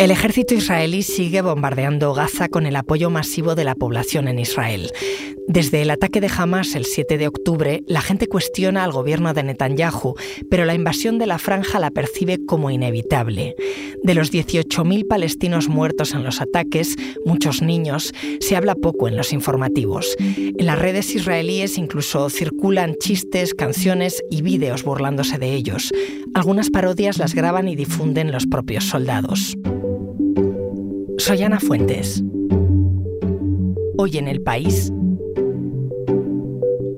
El ejército israelí sigue bombardeando Gaza con el apoyo masivo de la población en Israel. Desde el ataque de Hamas el 7 de octubre, la gente cuestiona al gobierno de Netanyahu, pero la invasión de la franja la percibe como inevitable. De los 18.000 palestinos muertos en los ataques, muchos niños, se habla poco en los informativos. En las redes israelíes incluso circulan chistes, canciones y vídeos burlándose de ellos. Algunas parodias las graban y difunden los propios soldados. Soy Ana Fuentes. Hoy en el país.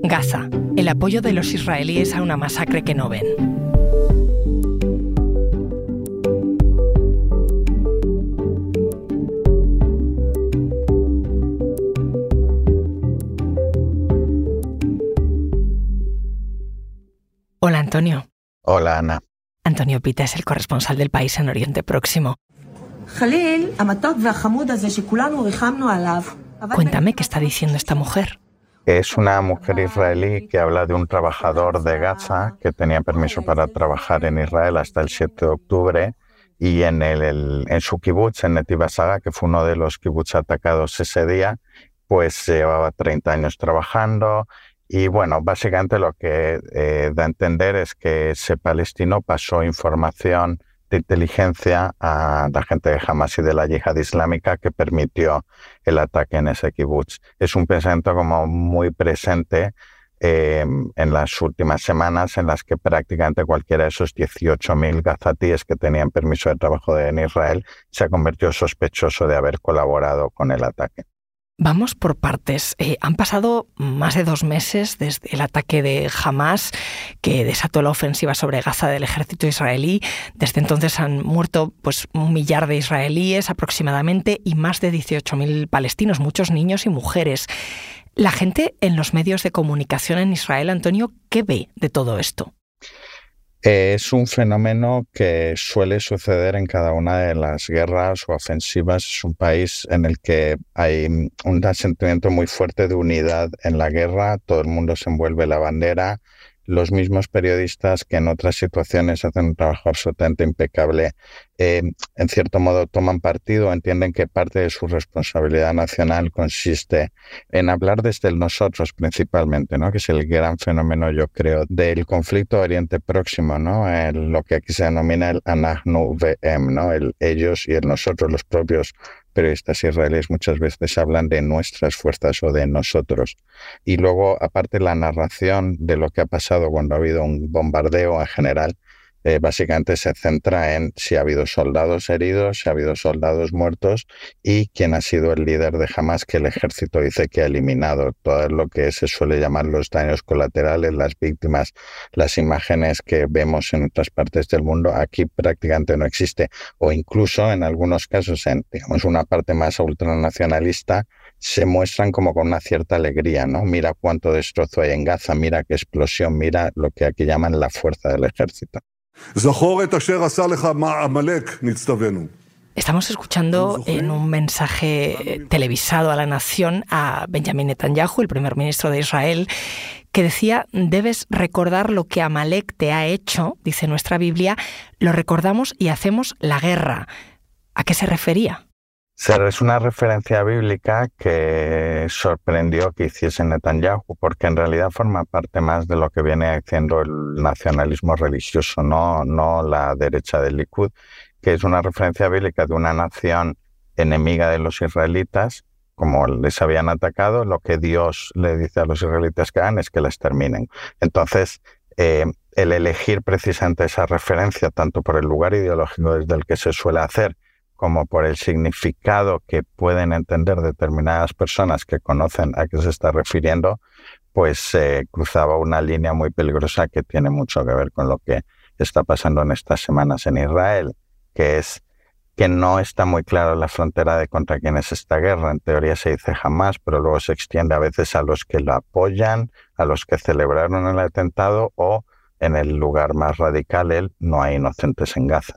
Gaza, el apoyo de los israelíes a una masacre que no ven. Hola Antonio. Hola Ana. Antonio Pita es el corresponsal del país en Oriente Próximo. Cuéntame qué está diciendo esta mujer. Es una mujer israelí que habla de un trabajador de Gaza que tenía permiso para trabajar en Israel hasta el 7 de octubre y en, el, en su kibutz, en Netiv que fue uno de los kibutz atacados ese día, pues llevaba 30 años trabajando y bueno, básicamente lo que eh, da a entender es que ese palestino pasó información de inteligencia a la gente de Hamas y de la yihad islámica que permitió el ataque en ese kibutz. Es un pensamiento como muy presente eh, en las últimas semanas en las que prácticamente cualquiera de esos 18.000 gazatíes que tenían permiso de trabajo en Israel se ha convertido sospechoso de haber colaborado con el ataque. Vamos por partes. Eh, han pasado más de dos meses desde el ataque de Hamas que desató la ofensiva sobre Gaza del ejército israelí. Desde entonces han muerto pues, un millar de israelíes aproximadamente y más de 18.000 palestinos, muchos niños y mujeres. La gente en los medios de comunicación en Israel, Antonio, ¿qué ve de todo esto? Es un fenómeno que suele suceder en cada una de las guerras o ofensivas. Es un país en el que hay un sentimiento muy fuerte de unidad en la guerra, todo el mundo se envuelve la bandera, los mismos periodistas que en otras situaciones hacen un trabajo absolutamente impecable, eh, en cierto modo toman partido, entienden que parte de su responsabilidad nacional consiste en hablar desde nosotros principalmente, ¿no? que es el gran fenómeno, yo creo, del conflicto Oriente Próximo, ¿no? lo que aquí se denomina el Anahnu VM, ¿no? el ellos y el nosotros, los propios periodistas israelíes muchas veces hablan de nuestras fuerzas o de nosotros. Y luego, aparte, la narración de lo que ha pasado cuando ha habido un bombardeo en general, eh, básicamente se centra en si ha habido soldados heridos, si ha habido soldados muertos y quién ha sido el líder de Hamas que el ejército dice que ha eliminado todo lo que se suele llamar los daños colaterales, las víctimas, las imágenes que vemos en otras partes del mundo, aquí prácticamente no existe. O incluso en algunos casos, en digamos una parte más ultranacionalista, se muestran como con una cierta alegría, ¿no? Mira cuánto destrozo hay en Gaza, mira qué explosión, mira lo que aquí llaman la fuerza del ejército. Estamos escuchando en un mensaje televisado a la nación a Benjamin Netanyahu, el primer ministro de Israel, que decía, debes recordar lo que Amalek te ha hecho, dice nuestra Biblia, lo recordamos y hacemos la guerra. ¿A qué se refería? Es una referencia bíblica que sorprendió que hiciese Netanyahu, porque en realidad forma parte más de lo que viene haciendo el nacionalismo religioso, no, no la derecha del Likud, que es una referencia bíblica de una nación enemiga de los israelitas, como les habían atacado, lo que Dios le dice a los israelitas que hagan es que les terminen. Entonces, eh, el elegir precisamente esa referencia, tanto por el lugar ideológico desde el que se suele hacer, como por el significado que pueden entender determinadas personas que conocen a qué se está refiriendo, pues se cruzaba una línea muy peligrosa que tiene mucho que ver con lo que está pasando en estas semanas en Israel, que es que no está muy claro la frontera de contra quién es esta guerra. En teoría se dice jamás, pero luego se extiende a veces a los que lo apoyan, a los que celebraron el atentado o, en el lugar más radical, el no hay inocentes en Gaza.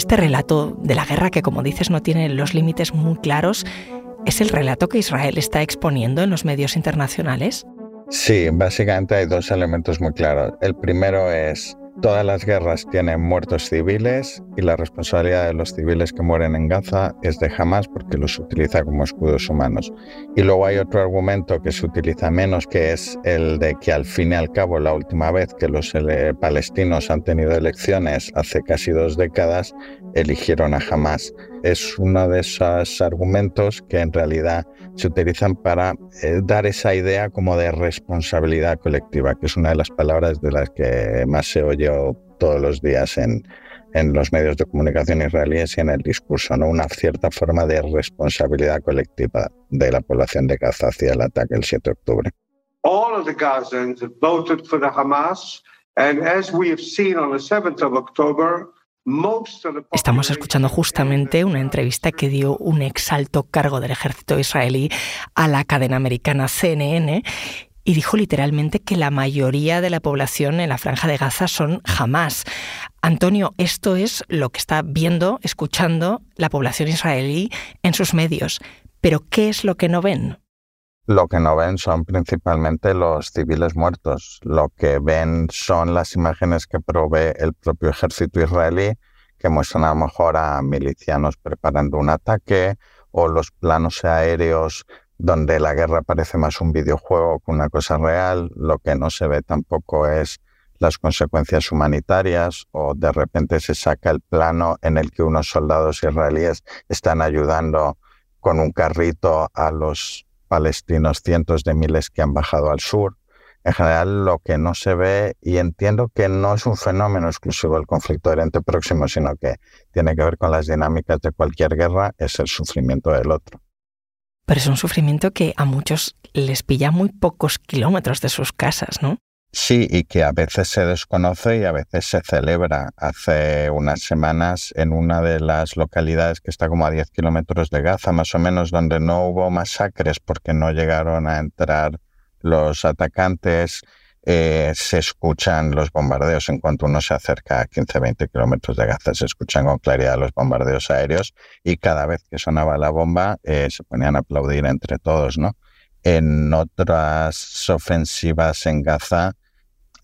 Este relato de la guerra, que como dices no tiene los límites muy claros, ¿es el relato que Israel está exponiendo en los medios internacionales? Sí, básicamente hay dos elementos muy claros. El primero es Todas las guerras tienen muertos civiles y la responsabilidad de los civiles que mueren en Gaza es de Hamas porque los utiliza como escudos humanos. Y luego hay otro argumento que se utiliza menos, que es el de que al fin y al cabo la última vez que los palestinos han tenido elecciones hace casi dos décadas, eligieron a Hamas. Es uno de esos argumentos que en realidad se utilizan para eh, dar esa idea como de responsabilidad colectiva, que es una de las palabras de las que más se oye todos los días en, en los medios de comunicación israelíes y en el discurso, ¿no? una cierta forma de responsabilidad colectiva de la población de Gaza hacia el ataque el 7 de octubre. All of the Gazans voted for the Hamas, and as we have seen on the 7th of October, Estamos escuchando justamente una entrevista que dio un exalto cargo del ejército israelí a la cadena americana CNN y dijo literalmente que la mayoría de la población en la franja de Gaza son jamás. Antonio, esto es lo que está viendo, escuchando la población israelí en sus medios. Pero ¿qué es lo que no ven? Lo que no ven son principalmente los civiles muertos. Lo que ven son las imágenes que provee el propio ejército israelí, que muestran a lo mejor a milicianos preparando un ataque o los planos aéreos donde la guerra parece más un videojuego que una cosa real, lo que no se ve tampoco es las consecuencias humanitarias o de repente se saca el plano en el que unos soldados israelíes están ayudando con un carrito a los palestinos cientos de miles que han bajado al sur. En general, lo que no se ve, y entiendo que no es un fenómeno exclusivo del conflicto de Oriente Próximo, sino que tiene que ver con las dinámicas de cualquier guerra, es el sufrimiento del otro pero es un sufrimiento que a muchos les pilla muy pocos kilómetros de sus casas, ¿no? Sí, y que a veces se desconoce y a veces se celebra. Hace unas semanas en una de las localidades que está como a 10 kilómetros de Gaza, más o menos, donde no hubo masacres porque no llegaron a entrar los atacantes, eh, se escuchan los bombardeos. En cuanto uno se acerca a 15-20 kilómetros de Gaza, se escuchan con claridad los bombardeos aéreos y cada vez que sonaba la bomba eh, se ponían a aplaudir entre todos. ¿no? En otras ofensivas en Gaza,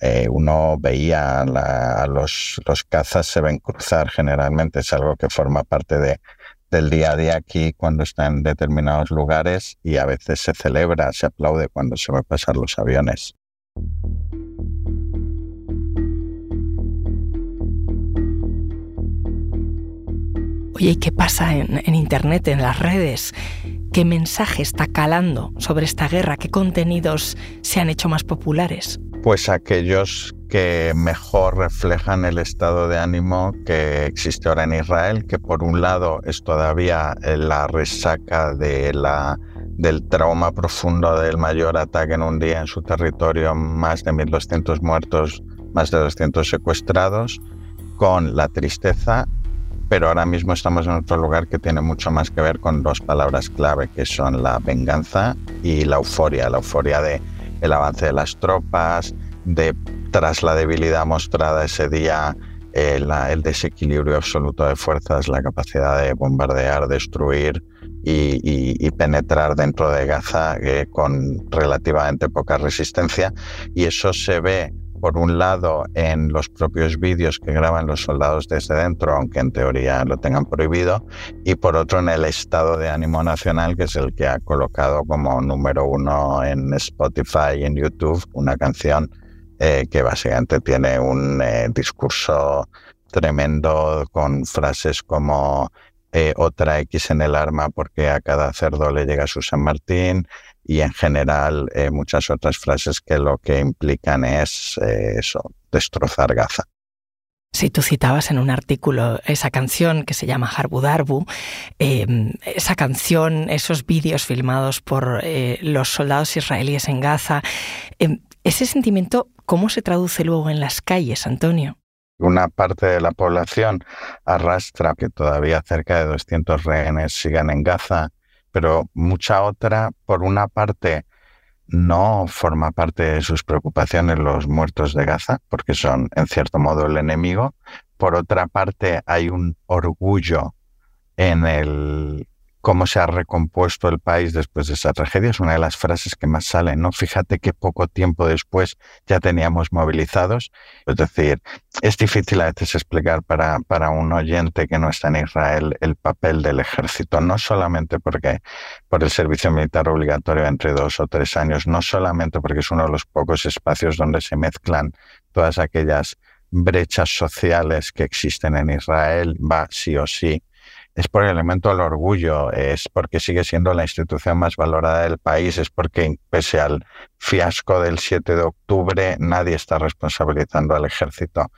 eh, uno veía a los, los cazas se ven cruzar generalmente, es algo que forma parte de, del día a día aquí cuando está en determinados lugares y a veces se celebra, se aplaude cuando se va a pasar los aviones. Oye, ¿y qué pasa en, Internet, en las redes? ¿Qué mensaje está calando sobre esta guerra? ¿Qué contenidos se han hecho más populares? Pues aquellos que mejor reflejan el estado de ánimo que existe ahora en Israel, que por un lado es todavía la resaca de la del trauma profundo del mayor ataque en un día en su territorio, más de 1.200 muertos, más de 200 secuestrados, con la tristeza, pero ahora mismo estamos en otro lugar que tiene mucho más que ver con dos palabras clave, que son la venganza y la euforia, la euforia de el avance de las tropas, de tras la debilidad mostrada ese día, el, eh, el desequilibrio absoluto de fuerzas, la capacidad de bombardear, destruir, y, penetrar dentro de Gaza eh, con relativamente poca resistencia. Y eso se ve, por un lado, en los propios vídeos que graban los soldados desde dentro, aunque en teoría lo tengan prohibido, y por otro, en el estado de ánimo nacional, que es el que ha colocado como número uno en Spotify y en YouTube una canción eh, que básicamente tiene un eh, discurso tremendo con frases como eh, otra X en el arma porque a cada cerdo le llega su San Martín y en general eh, muchas otras frases que lo que implican es eh, eso, destrozar Gaza. Si tú citabas en un artículo esa canción que se llama Harbudarbu, em, esa canción, esos vídeos filmados por los soldados israelíes en Gaza, em, ese sentimiento, ¿cómo se traduce luego en las calles, Antonio? Una parte de la población arrastra que todavía cerca de 200 rehenes sigan en Gaza, pero mucha otra, por una parte, no forma parte de sus preocupaciones los muertos de Gaza, porque son en cierto modo el enemigo. Por otra parte, hay un orgullo en el cómo se ha recompuesto el país después de esa tragedia es una de las frases que más salen, ¿no? Fíjate que poco tiempo después ya teníamos movilizados. Es decir, es difícil a veces explicar para, para un oyente que no está en Israel el papel del ejército, no solamente porque por el servicio militar obligatorio entre dos o tres años, no solamente porque es uno de los pocos espacios donde se mezclan todas aquellas brechas sociales que existen en Israel, va sí o sí es por el elemento del orgullo, es porque sigue siendo la institución más valorada del país, es porque pese al fiasco del 7 de octubre nadie está responsabilizando al ejército.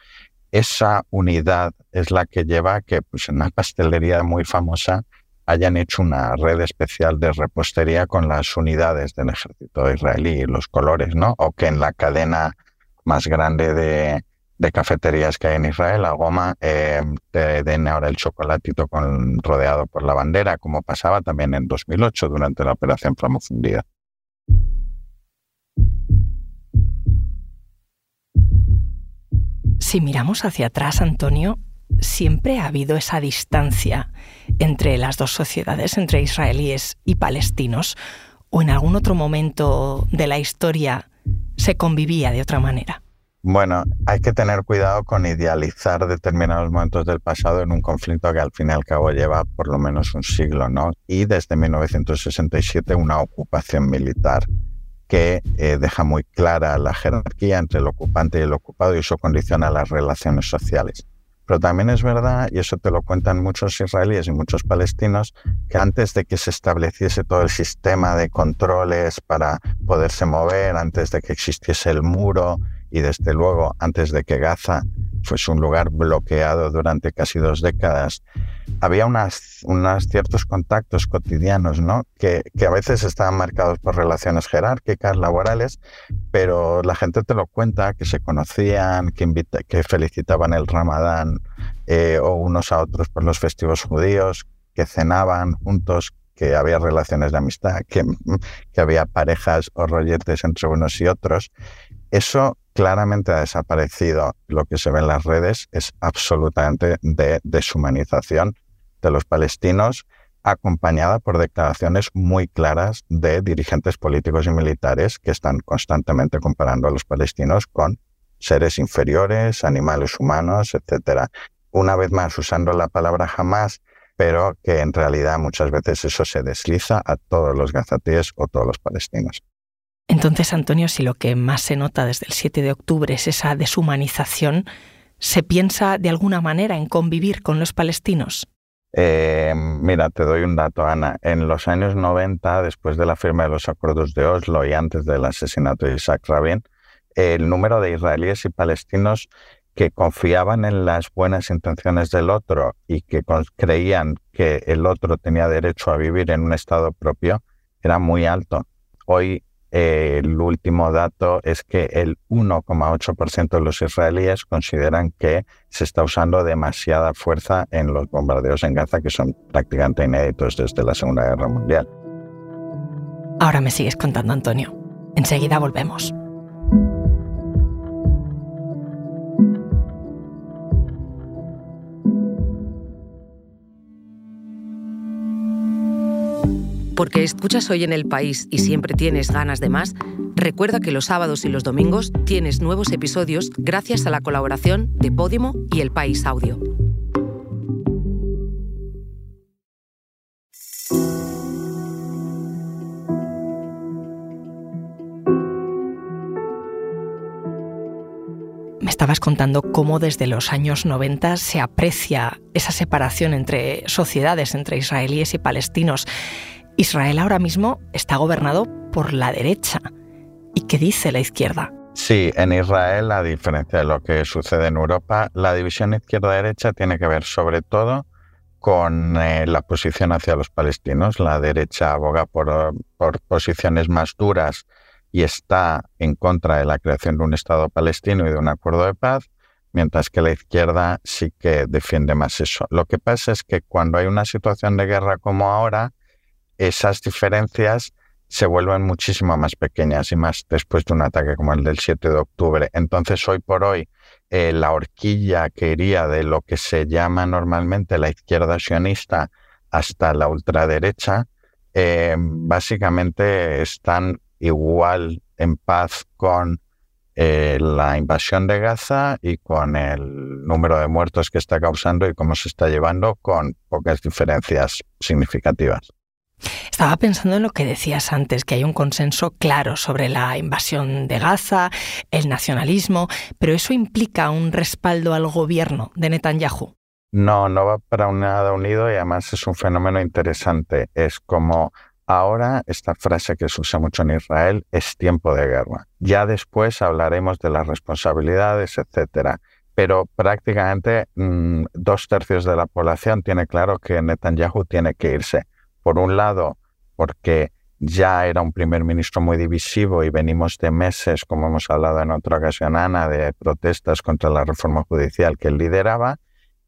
Esa unidad es la que lleva a que pues, en una pastelería muy famosa hayan hecho una red especial de repostería con las unidades del ejército israelí, los colores, ¿no? O que en la cadena más grande de, de cafeterías que hay en Israel, la goma, eh, te den ahora el chocolatito con, rodeado por la bandera, como pasaba también en 2008 durante la operación Flamo Fundida. Si miramos hacia atrás, Antonio, siempre ha habido esa distancia entre las dos sociedades, entre israelíes y palestinos, o en algún otro momento de la historia se convivía de otra manera. Bueno, hay que tener cuidado con idealizar determinados momentos del pasado en un conflicto que al fin y al cabo lleva por lo menos un siglo, ¿no? Y desde 1967 una ocupación militar que eh, deja muy clara la jerarquía entre el ocupante y el ocupado y eso condiciona las relaciones sociales. Pero también es verdad, y eso te lo cuentan muchos israelíes y muchos palestinos, que antes de que se estableciese todo el sistema de controles para poderse mover, antes de que existiese el muro, y desde luego antes de que Gaza fuese un lugar bloqueado durante casi dos décadas, había unos ciertos contactos cotidianos, ¿no? Que, que, a veces estaban marcados por relaciones jerárquicas, laborales, pero la gente te lo cuenta, que se conocían, que, invita, que felicitaban el ramadán eh, o unos a otros por los festivos judíos, que cenaban juntos, que había relaciones de amistad, que, que había parejas o rolletes entre unos y otros. Eso claramente ha desaparecido. Lo que se ve en las redes es absolutamente de deshumanización de los palestinos, acompañada por declaraciones muy claras de dirigentes políticos y militares que están constantemente comparando a los palestinos con seres inferiores, animales humanos, etc. Una vez más usando la palabra jamás, pero que en realidad muchas veces eso se desliza a todos los gazatíes o todos los palestinos. Entonces, Antonio, si lo que más se nota desde el 7 de octubre es esa deshumanización, ¿se piensa de alguna manera en convivir con los palestinos? Eh, mira, te doy un dato, Ana. En los años 90, después de la firma de los acuerdos de Oslo y antes del asesinato de Isaac Rabin, el número de israelíes y palestinos que confiaban en las buenas intenciones del otro y que creían que el otro tenía derecho a vivir en un estado propio era muy alto. Hoy el último dato es que el 1,8% de los israelíes consideran que se está usando demasiada fuerza en los bombardeos en Gaza, que son prácticamente inéditos desde la Segunda Guerra Mundial. Ahora me sigues contando, Antonio. Enseguida volvemos. Porque escuchas hoy en el país y siempre tienes ganas de más, recuerda que los sábados y los domingos tienes nuevos episodios gracias a la colaboración de Podimo y El País Audio. Me estabas contando cómo desde los años 90 se aprecia esa separación entre sociedades, entre israelíes y palestinos. Israel ahora mismo está gobernado por la derecha. ¿Y qué dice la izquierda? Sí, en Israel, a diferencia de lo que sucede en Europa, la división izquierda-derecha tiene que ver sobre todo con eh, la posición hacia los palestinos. La derecha aboga por, por posiciones más duras y está en contra de la creación de un Estado palestino y de un acuerdo de paz, mientras que la izquierda sí que defiende más eso. Lo que pasa es que cuando hay una situación de guerra como ahora, esas diferencias se vuelven muchísimo más pequeñas y más después de un ataque como el del 7 de octubre. Entonces, hoy por hoy, eh, la horquilla que iría de lo que se llama normalmente la izquierda sionista hasta la ultraderecha, eh, básicamente están igual en paz con eh, la invasión de Gaza y con el número de muertos que está causando y cómo se está llevando con pocas diferencias significativas. Estaba pensando en lo que decías antes, que hay un consenso claro sobre la invasión de Gaza, el nacionalismo, pero eso implica un respaldo al gobierno de Netanyahu. No, no va para nada unido y además es un fenómeno interesante. Es como ahora esta frase que se usa mucho en Israel es tiempo de guerra. Ya después hablaremos de las responsabilidades, etcétera. Pero prácticamente mm, dos tercios de la población tiene claro que Netanyahu tiene que irse. Por un lado, porque ya era un primer ministro muy divisivo y venimos de meses, como hemos hablado en otra ocasión, Ana, de protestas contra la reforma judicial que él lideraba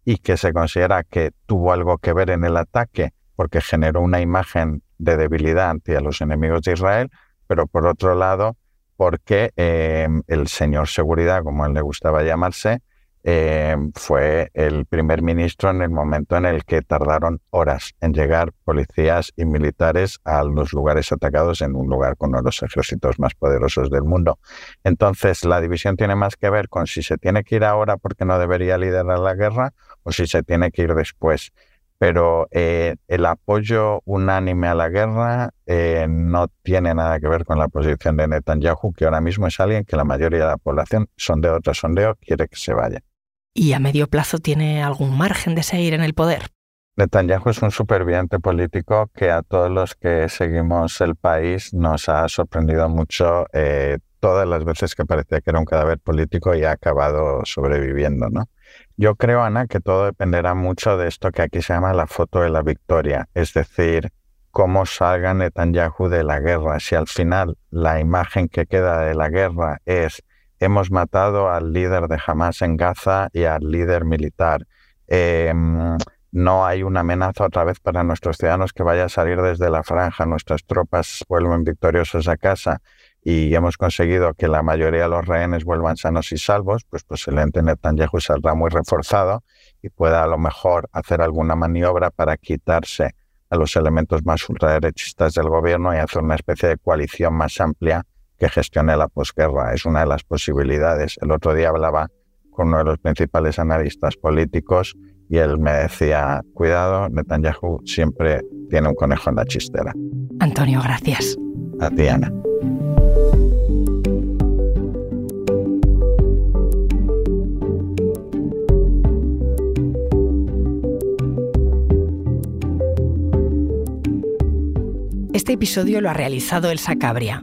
y que se considera que tuvo algo que ver en el ataque porque generó una imagen de debilidad ante los enemigos de Israel, pero por otro lado, porque eh, el señor seguridad, como él le gustaba llamarse, eh, fue el primer ministro en el momento en el que tardaron horas en llegar policías y militares a los lugares atacados en un lugar con uno de los ejércitos más poderosos del mundo. Entonces, la división tiene más que ver con si se tiene que ir ahora porque no debería liderar la guerra o si se tiene que ir después. Pero eh, el apoyo unánime a la guerra eh, no tiene nada que ver con la posición de Netanyahu, que ahora mismo es alguien que la mayoría de la población, sondeo tras sondeo, quiere que se vaya. ¿Y a medio plazo tiene algún margen de seguir en el poder? Netanyahu es un superviviente político que a todos los que seguimos el país nos ha sorprendido mucho eh, todas las veces que parecía que era un cadáver político y ha acabado sobreviviendo, ¿no? Yo creo, Ana, que todo dependerá mucho de esto que aquí se llama la foto de la victoria, es decir, cómo salga Netanyahu de la guerra. Si al final la imagen que queda de la guerra es hemos matado al líder de Hamas en Gaza y al líder militar. Em, no hay una amenaza otra vez para nuestros ciudadanos que vaya a salir desde la franja. Nuestras tropas vuelven victoriosos a casa y hemos conseguido que la mayoría de los rehenes vuelvan sanos y salvos, pues posiblemente Netanyahu saldrá muy reforzado y pueda a lo mejor hacer alguna maniobra para quitarse a los elementos más ultraderechistas del gobierno y hacer una especie de coalición más amplia que gestione la posguerra. Es una de las posibilidades. El otro día hablaba con uno de los principales analistas políticos y él me decía, cuidado, Netanyahu siempre tiene un conejo en la chistera. Antonio, gracias. A ti, Ana. Este episodio lo ha realizado Elsa Cabria.